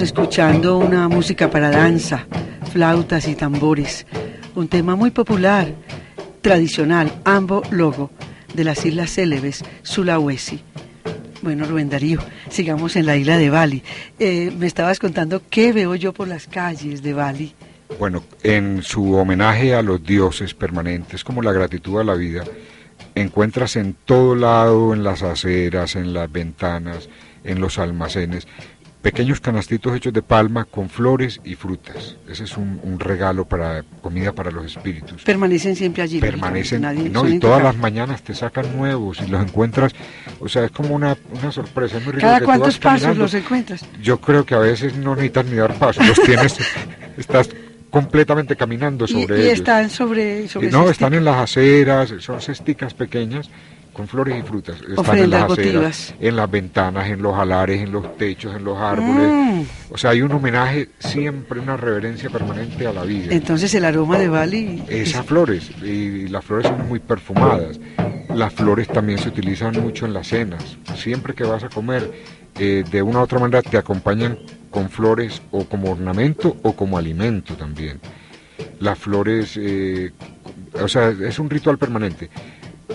Escuchando una música para danza, flautas y tambores, un tema muy popular, tradicional, Ambo Logo, de las Islas Célebes, Sulawesi. Bueno, Rubén Darío, sigamos en la isla de Bali. Eh, me estabas contando qué veo yo por las calles de Bali. Bueno, en su homenaje a los dioses permanentes, como la gratitud a la vida, encuentras en todo lado, en las aceras, en las ventanas, en los almacenes, pequeños canastitos hechos de palma con flores y frutas. Ese es un, un regalo para comida para los espíritus. Permanecen siempre allí. Permanecen, nadie- no, y todas las mañanas te sacan nuevos y los encuentras, o sea, es como una, una sorpresa. Es muy rico ¿Cada cuántos pasos caminando. los encuentras? Yo creo que a veces no necesitas ni dar pasos, los tienes, estás completamente caminando Y, sobre y ellos. están sobre... sobre Y no, están en las aceras, son cesticas pequeñas con flores y frutas. Están en Ofrendas las aceras, votivas. en las ventanas, en los alares, en los techos, en los árboles. Mm, O sea, hay un homenaje siempre, una reverencia permanente a la vida. entonces el aroma de Bali... Esas flores, y las flores son muy perfumadas. Las flores también se utilizan mucho en las cenas. Siempre que vas a comer, eh, de una u otra manera te acompañan con flores o como ornamento o como alimento también. Las flores, eh, o sea, es un ritual permanente.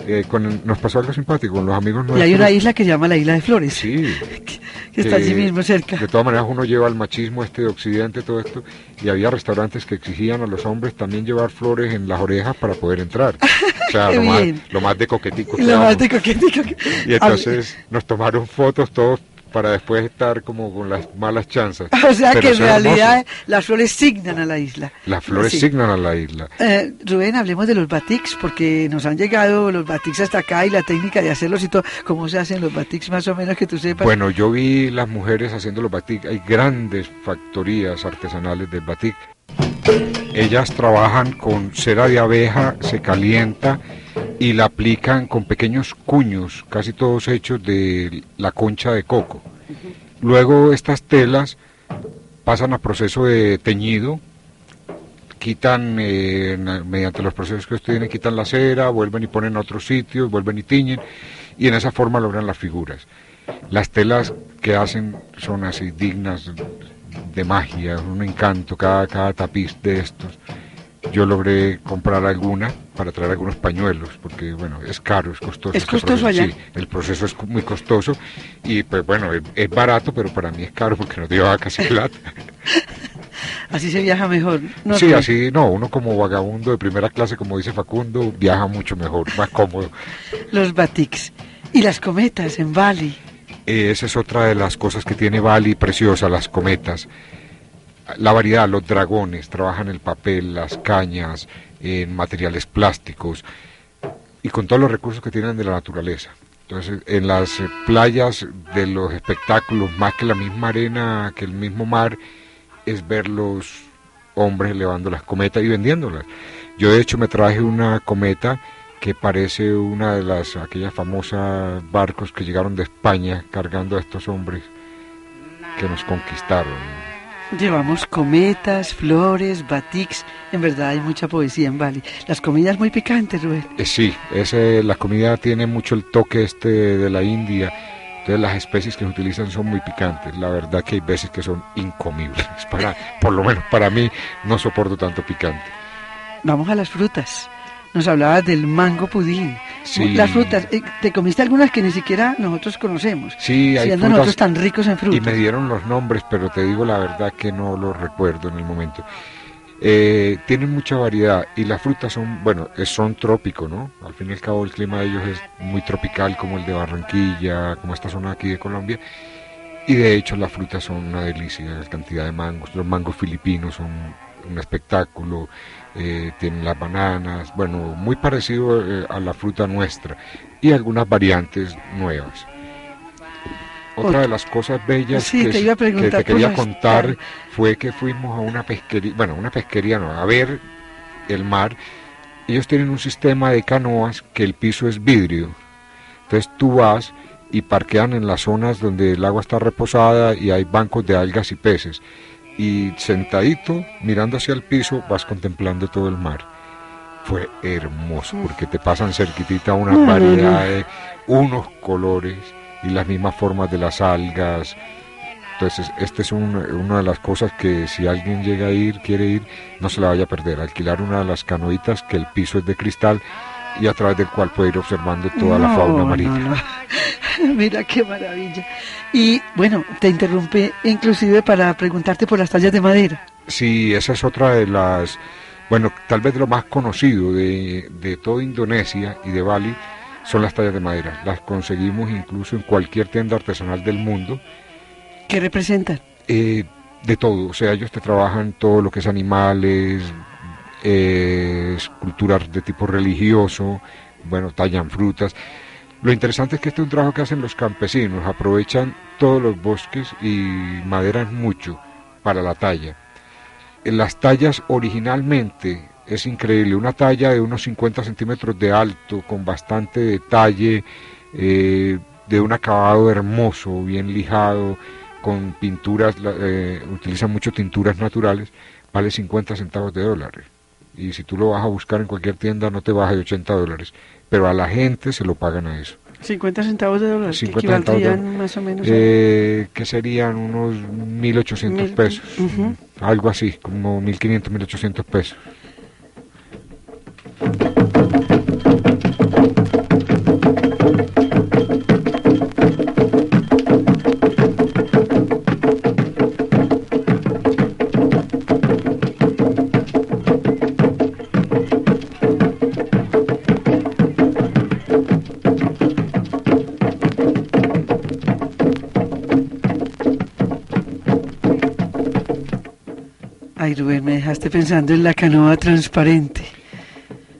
Eh, con, nos pasó algo simpático con los amigos nuestros. Y hay una isla que se llama la Isla de Flores. Sí. que, está allí mismo cerca. De todas maneras, uno lleva el machismo este de Occidente, todo esto, y había restaurantes que exigían a los hombres también llevar flores en las orejas para poder entrar. O sea, lo más, lo más, de coquetico. Lo más de coquetico. Y entonces nos tomaron fotos todos para después estar como con las malas chanzas. O sea que en realidad las flores signan a la isla. Las flores signan a la isla. Eh, Rubén, hablemos de los batiks, porque nos han llegado los batiks hasta acá y la técnica de hacerlos y todo. ¿Cómo se hacen los batiks más o menos que tú sepas? Bueno, yo vi las mujeres haciendo los batiks. Hay grandes factorías artesanales del batik. Ellas trabajan con cera de abeja, se calienta y la aplican con pequeños cuños, casi todos hechos de la concha de coco. Luego estas telas pasan a proceso de teñido, quitan, eh, mediante los procesos que ustedes tienen, quitan la cera, vuelven y ponen a otros sitios, vuelven y tiñen, y en esa forma logran las figuras. Las telas que hacen son así dignas de magia, un encanto, cada, cada tapiz de estos yo logré comprar alguna para traer algunos pañuelos, porque bueno, es caro, es costoso. ¿Es costoso allá? Sí, el proceso es muy costoso y pues bueno, es, barato, pero para mí es caro porque no llevaba casi plata. así se viaja mejor. No, sí, así, no, uno como vagabundo de primera clase, como dice Facundo, viaja mucho mejor, más cómodo. Los batiks y las cometas en Bali. esa es otra de las cosas que tiene Bali preciosa, las cometas la variedad, los dragones, trabajan el papel, las cañas, en materiales plásticos y con todos los recursos que tienen de la naturaleza. Entonces, en las eh, playas de los espectáculos, más que la misma arena, que el mismo mar, es ver los hombres elevando las cometas y vendiéndolas. Yo de hecho me traje una cometa que parece una de las aquellas famosas barcos que llegaron de España cargando a estos hombres que nos conquistaron. Llevamos cometas, flores, batiks. En verdad hay mucha poesía en Bali. Las comidas muy picantes, Rubén. Eh, sí, ese, la comida tiene mucho el toque este de la India. Entonces las especies que se utilizan son muy picantes. La verdad que hay veces que son incomibles. Para, por lo menos para mí no soporto tanto picante. Vamos a las frutas nos hablabas del mango pudín. Las frutas, eh, ¿te comiste algunas que ni siquiera nosotros conocemos? Sí, hay siendo nosotros tan ricos en frutas. Y me dieron los nombres, pero te digo la verdad que no los recuerdo en el momento. Eh, tienen mucha variedad y las frutas son, bueno, son trópicos, ¿no? Al fin y al cabo el clima de ellos es muy tropical como el de Barranquilla, como esta zona aquí de Colombia. Y de hecho las frutas son una delicia, la cantidad de mangos. Los mangos filipinos son un espectáculo eh, tienen las bananas, bueno, muy parecido eh, a la fruta nuestra y algunas variantes nuevas. Otra de las cosas bellas que, te, quería contar fue que fuimos a una pesquería, bueno, una pesquería no, a ver el mar. Ellos tienen un sistema de canoas que el piso es vidrio. Entonces tú vas y parquean en las zonas donde el agua está reposada y hay bancos de algas y peces y sentadito, mirando hacia el piso, vas contemplando todo el mar. Fue hermoso porque te pasan cerquitita una variedad de unos colores y las mismas formas de las algas. Entonces, esta es una de las cosas que si alguien llega a ir, quiere ir, no se la vaya a perder. Alquilar una de las canoitas que el piso es de cristal y a través del cual puede ir observando toda la fauna marina. Mira qué maravilla. Y bueno, te interrumpe inclusive para preguntarte por las tallas de madera. Sí, esa es otra de las, bueno, tal vez lo más conocido de, de toda Indonesia y de Bali son las tallas de madera. Las conseguimos incluso en cualquier tienda artesanal del mundo. ¿Qué representan? Eh, de todo, o sea, ellos te trabajan todo lo que es animales, eh, esculturas de tipo religioso, bueno, tallan frutas. Lo interesante es que este es un trabajo que hacen los campesinos, aprovechan todos los bosques y maderan mucho para la talla. Las tallas originalmente es increíble, una talla de unos 50 centímetros de alto, con bastante detalle, eh, de un acabado hermoso, bien lijado, con pinturas, eh, utilizan mucho tinturas naturales, vale 50 centavos de dólares y si tú lo vas a buscar en cualquier tienda no te baja de 80 dólares, pero a la gente se lo pagan a eso. 50 centavos de dólares, 50 más o menos. Eh, que serían unos 1.800 pesos, algo así, como 1.500, 1.800 pesos. Rubén, me dejaste pensando en la canoa transparente.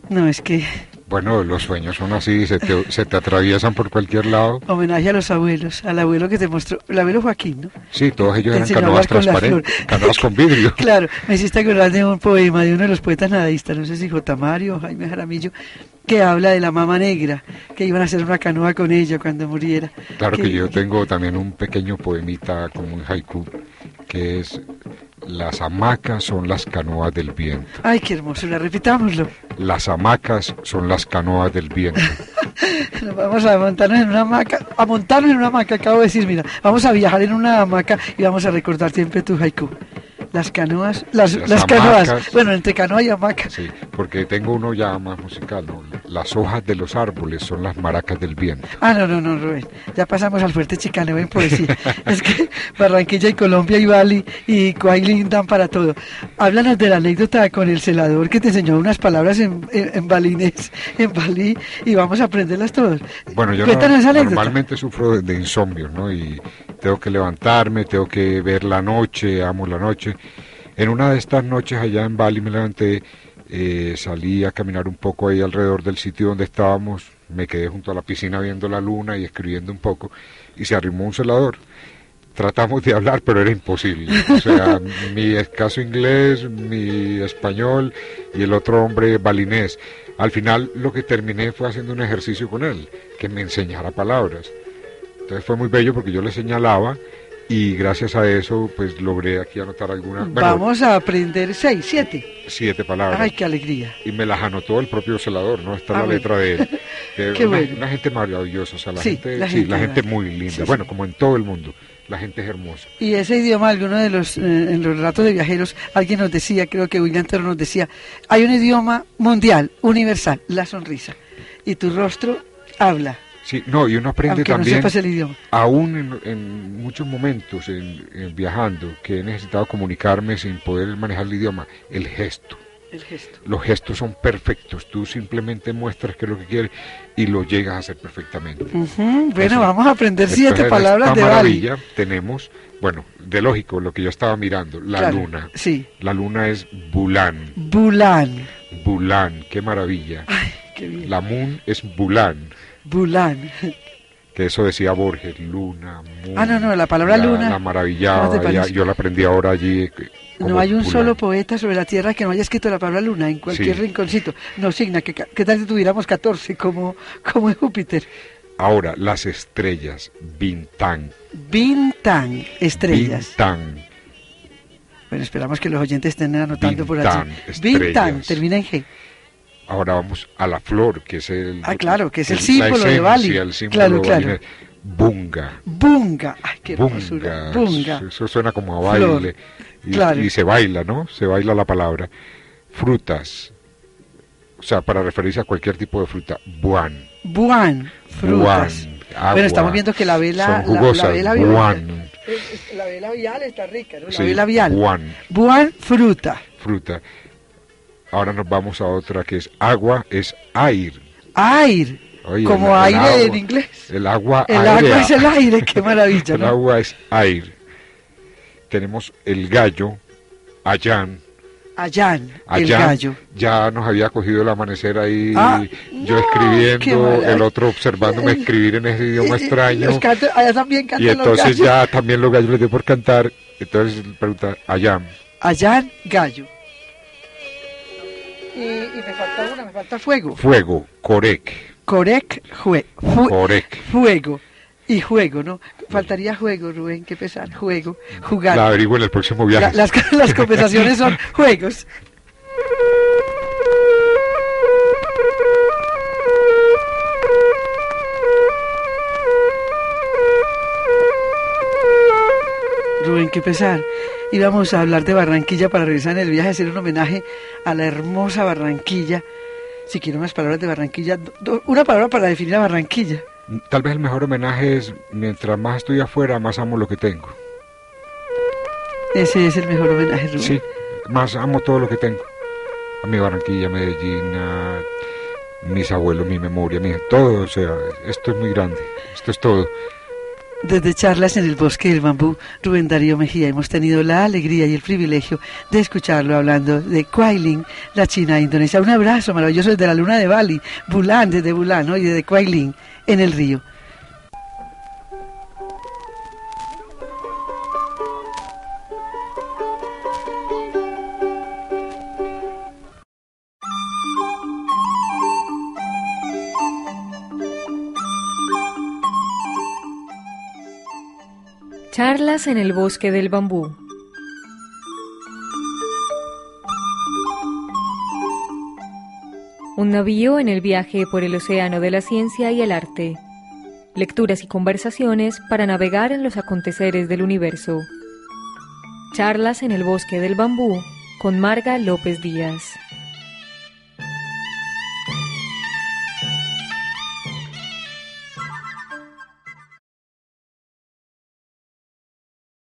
No, es que Bueno, los sueños son así, se te, se te atraviesan por cualquier lado. homenaje a los abuelos, al abuelo que te mostró, el abuelo Joaquín, ¿no? Sí, todos ellos eran canoas transparentes, canoas con vidrio. Claro, me hiciste acordar de un poema de uno de los poetas nadistas, no sé si J. Mario o Jaime Jaramillo, que habla de la mama negra, que iban a hacer una canoa con ella cuando muriera. Claro que yo tengo también un pequeño poemita como un haiku, que es Las hamacas son las canoas del viento. Ay, qué hermosura, repitámoslo. Las hamacas son las canoas del viento. Nos vamos a montarnos en una hamaca, a montarnos en una hamaca, acabo de decir, mira, vamos a viajar en una hamaca y vamos a recordar siempre tu haiku. Las canoas, las, Las las, canoas, bueno, entre canoa y hamaca. Sí, porque tengo uno ya más musical, ¿no? Las hojas de los árboles son las maracas del viento. Ah, no, no, no, Rubén. Ya pasamos al fuerte chicaneo en poesía. es que Barranquilla y Colombia y Bali y Coailín dan para todo. Háblanos de la anécdota con el celador que te enseñó unas palabras en, en, en balinés, en balí, y vamos a aprenderlas todas. Bueno, yo no- esa normalmente sufro de, de insomnio, ¿no? Y tengo que levantarme, tengo que ver la noche, amo la noche. En una de estas noches allá en Bali me levanté, eh, salí a caminar un poco ahí alrededor del sitio donde estábamos, me quedé junto a la piscina viendo la luna y escribiendo un poco, y se arrimó un celador. Tratamos de hablar, pero era imposible. O sea, mi escaso inglés, mi español y el otro hombre balinés. Al final lo que terminé fue haciendo un ejercicio con él, que me enseñara palabras. Entonces fue muy bello porque yo le señalaba y gracias a eso pues logré aquí anotar algunas, bueno, Vamos a aprender seis, siete. siete palabras. Ay, qué alegría. Y me las anotó el propio celador, ¿no? Está la letra de él. De Qué una, bueno. una gente maravillosa, o sea, la Sí, gente, la sí, gente la gente va- muy linda. sí. Bueno, como en todo el mundo, la gente es hermosa. Y ese idioma, alguno de los, eh, en los ratos de viajeros, alguien nos decía, creo que William Toro nos decía, hay un idioma mundial, universal, la sonrisa. Y tu rostro habla, Sí, no, y uno aprende aunque no también, sepas el idioma. aún en, en muchos momentos en, en viajando, que he necesitado comunicarme sin poder manejar el idioma, el gesto. El gesto. Los gestos son perfectos, tú simplemente muestras qué es lo que quieres y lo llegas a hacer perfectamente. Bueno, Eso. vamos a aprender Después siete palabras esta de Bali. maravilla tenemos, bueno, de lógico, lo que yo estaba mirando, la Claro, luna. Sí, La luna es Bulán, Bulán. Bulán, qué maravilla. Ay, qué bien. La moon es Bulán, Bulán. que eso decía Borges, luna, moon. Ah, no, no, la palabra luna, La ¿cómo maravillaba, ya- parece? yo la aprendí ahora allí. eh, No hay un Bulán. solo poeta sobre la tierra que no haya escrito la palabra luna en cualquier Sí. rinconcito. No, Signa, que, que tal si tuviéramos 14 como, como en Júpiter? Ahora, las estrellas, Bintang. Bintang, estrellas. Bintang. Bueno, esperamos que los oyentes estén anotando por Bintang, allí. estrellas. Bintang, termina en G. Ahora vamos a la flor, que es el... Ah, claro, que es el la símbolo de Bali. el símbolo Claro, claro. balinés. Bunga. Bunga. Ay, qué hermosura. Bunga. Bunga. Eso suena como a Flor. baile. Y, Claro. y se baila, ¿no? Se baila la palabra. Frutas. O sea, para referirse a cualquier tipo de fruta. Buan. Buan, frutas. Buan, agua. Bueno, estamos viendo que la vela, Son la- la, jugosas. vela vial, buan. la vela vial está rica, ¿no? La Sí, vela vial. buan, Buan, fruta. fruta. Ahora nos vamos a otra que es agua, es air. Air, Oye, como el- el aire agua- en inglés. El agua El aérea. agua es el aire, qué maravilla, El ¿no? agua es air. Tenemos el gallo, Ayán. Allán, el gallo. ya nos había cogido el amanecer ahí, Ah, yo no, escribiendo, el otro observándome escribir en ese idioma Y- y- extraño. los canto- allá también Y cantan los entonces gallos. ya también los gallos les dio por cantar. Entonces pregunta, Ayán, Allán, gallo. Y, y me falta una, me falta fuego. fuego, corec, Corec, jue, corec. fuego. Y juego, ¿no? Faltaría juego, Rubén, qué pesar. Juego, jugar. La averiguo en el próximo viaje. La- las, las conversaciones son juegos. Rubén, qué pesar. Íbamos a hablar de Barranquilla para regresar en el viaje, hacer un homenaje a la hermosa Barranquilla. Si quiero unas palabras de Barranquilla, do- una palabra para definir a Barranquilla. Tal vez el mejor homenaje es, mientras más estoy afuera, más amo lo que tengo. Ese es el mejor homenaje, Rubén. Sí, más amo todo lo que tengo. A mi Barranquilla, Medellín, a mis abuelos, mi memoria, mi, todo. O sea, esto es muy grande. Esto es todo. Desde charlas en el bosque del bambú, Rubén Darío Mejía, hemos tenido la alegría y el privilegio de escucharlo hablando de Kuailing, la China Indonesia. Un abrazo maravilloso desde la luna de Bali, Bulán, desde Bulán, ¿no? y desde Kuailing, en el río. Charlas en el bosque del bambú. Un navío en el viaje por el océano de la ciencia y el arte. Lecturas y conversaciones para navegar en los aconteceres del universo. Charlas en el bosque del bambú con Marga López Díaz.